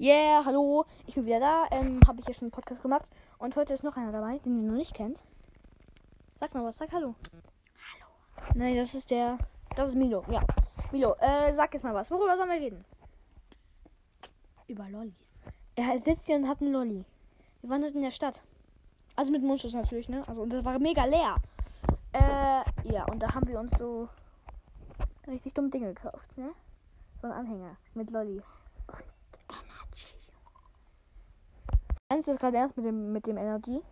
Yeah, hallo, ich bin wieder da. Ähm, habe ich hier schon einen Podcast gemacht. Und heute ist noch einer dabei, den ihr noch nicht kennt. Sag mal was, sag hallo. Hallo. Nein, das ist der. Das ist Milo, ja. Milo, äh, sag jetzt mal was. Worüber sollen wir reden? Über Lollis. Er sitzt hier und hat einen Lolli. Wir waren heute in der Stadt. Also mit Mundschutz natürlich, ne? Also, und das war mega leer. Äh, ja, und da haben wir uns so richtig dumme Dinge gekauft, ne? So ein Anhänger mit Lolli. Meinst du das gerade ernst mit dem, mit dem Energy?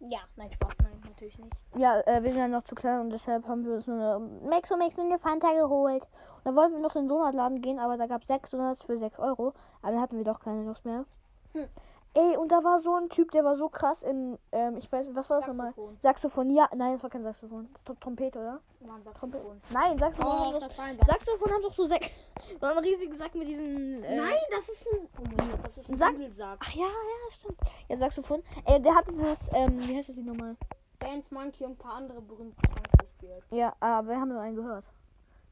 Ja, nein, Spaß, nein, natürlich nicht. Ja, äh, wir sind ja noch zu klein und deshalb haben wir uns nur eine Maxo Max und eine Fanta geholt. Und da wollten wir noch in den Donutladen gehen, aber da gab es sechs Donuts für 6 Euro. Aber dann hatten wir doch keine Lust mehr. Hm. Ey, und da war so ein Typ, der war so krass in, ähm, ich weiß, was war das nochmal? Saxophon. Saxophon, ja, nein, das war kein Saxophon. Tr- Trompete, oder? War ein Trompete. Saxophon. Nein, Saxophon, Oh, haben doch, Saxophon. Saxophon haben doch so Säcke. So einen riesigen Sack mit diesen. Äh, Nein, das ist ein. Oh mein Gott, das ist ein Sack- Dudelsack. Ach ja, ja, stimmt. Ja, Saxophon. Ey, der hat dieses, ähm, wie heißt das Lied nochmal? Dance Monkey und ein paar andere berühmte Songs gespielt. Ja, aber wir haben nur einen gehört.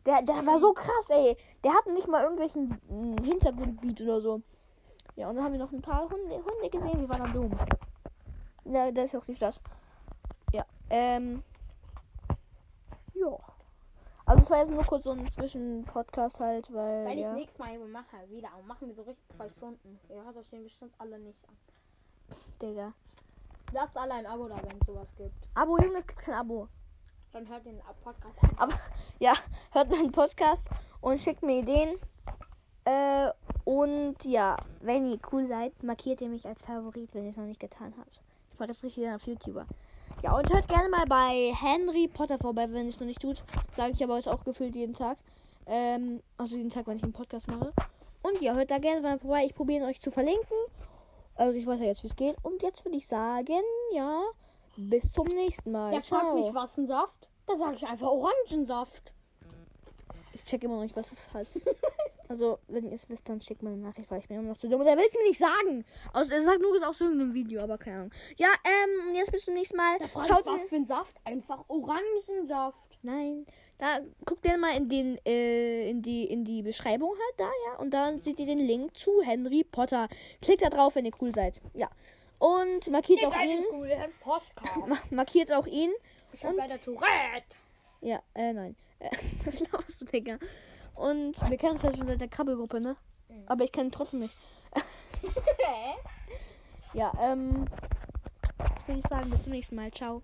Der, der war so krass, ey. Der hatte nicht mal irgendwelchen mm, Hintergrundbeat oder so. Ja, und dann haben wir noch ein paar Hunde, Hunde gesehen, die waren am Dom. Ja, da ist ja auch die Stadt. Ja, ähm. Ja. Also, es war jetzt nur kurz so ein Zwischen-Podcast halt, weil. Weil ja. ich nächstes Mal mache, wieder. Und machen wir so richtig zwei Stunden. Ihr hört euch den bestimmt alle nicht an. Digga. Lasst alle ein Abo da, wenn es sowas gibt. Abo, Junge, es gibt kein Abo. Dann hört den Podcast an. Aber ja, hört meinen Podcast und schickt mir Ideen. Äh, und ja, wenn ihr cool seid, markiert ihr mich als Favorit, wenn ihr es noch nicht getan habt. Ich mache das richtig auf YouTuber. Ja, und hört gerne mal bei Henry Potter vorbei, wenn ihr es noch nicht tut. Sage ich aber jetzt auch gefühlt jeden Tag. Ähm, also jeden Tag, wenn ich einen Podcast mache. Und ja, hört da gerne mal vorbei. Ich probiere euch zu verlinken. Also ich weiß ja jetzt, wie es geht. Und jetzt würde ich sagen, ja, bis zum nächsten Mal. Der fragt mich, was ein Saft? Da sage ich einfach Orangensaft. Ich check immer noch nicht, was das heißt. also, wenn ihr es wisst, dann schickt mal eine Nachricht, weil ich bin immer noch zu dumm. Und er will es mir nicht sagen. Also, er sagt nur, es aus irgendeinem Video, aber keine Ahnung. Ja, ähm, jetzt bis zum nächsten Mal. Schaut was mir. für ein Saft? Einfach Orangensaft. Nein. Da guckt ihr mal in den, äh, in die, in die Beschreibung halt da, ja. Und dann seht ihr den Link zu Henry Potter. Klickt da drauf, wenn ihr cool seid. Ja. Und markiert auch ihn. Podcast. Markiert auch ihn. Ich habe Und- leider Tourette. Ja, äh, nein. Äh, was laufst du, Digga? Und wir kennen uns ja schon seit der Krabbelgruppe, ne? Mhm. Aber ich kenne ihn trotzdem nicht. Ja, ähm. Das würde ich sagen, bis zum nächsten Mal. Ciao.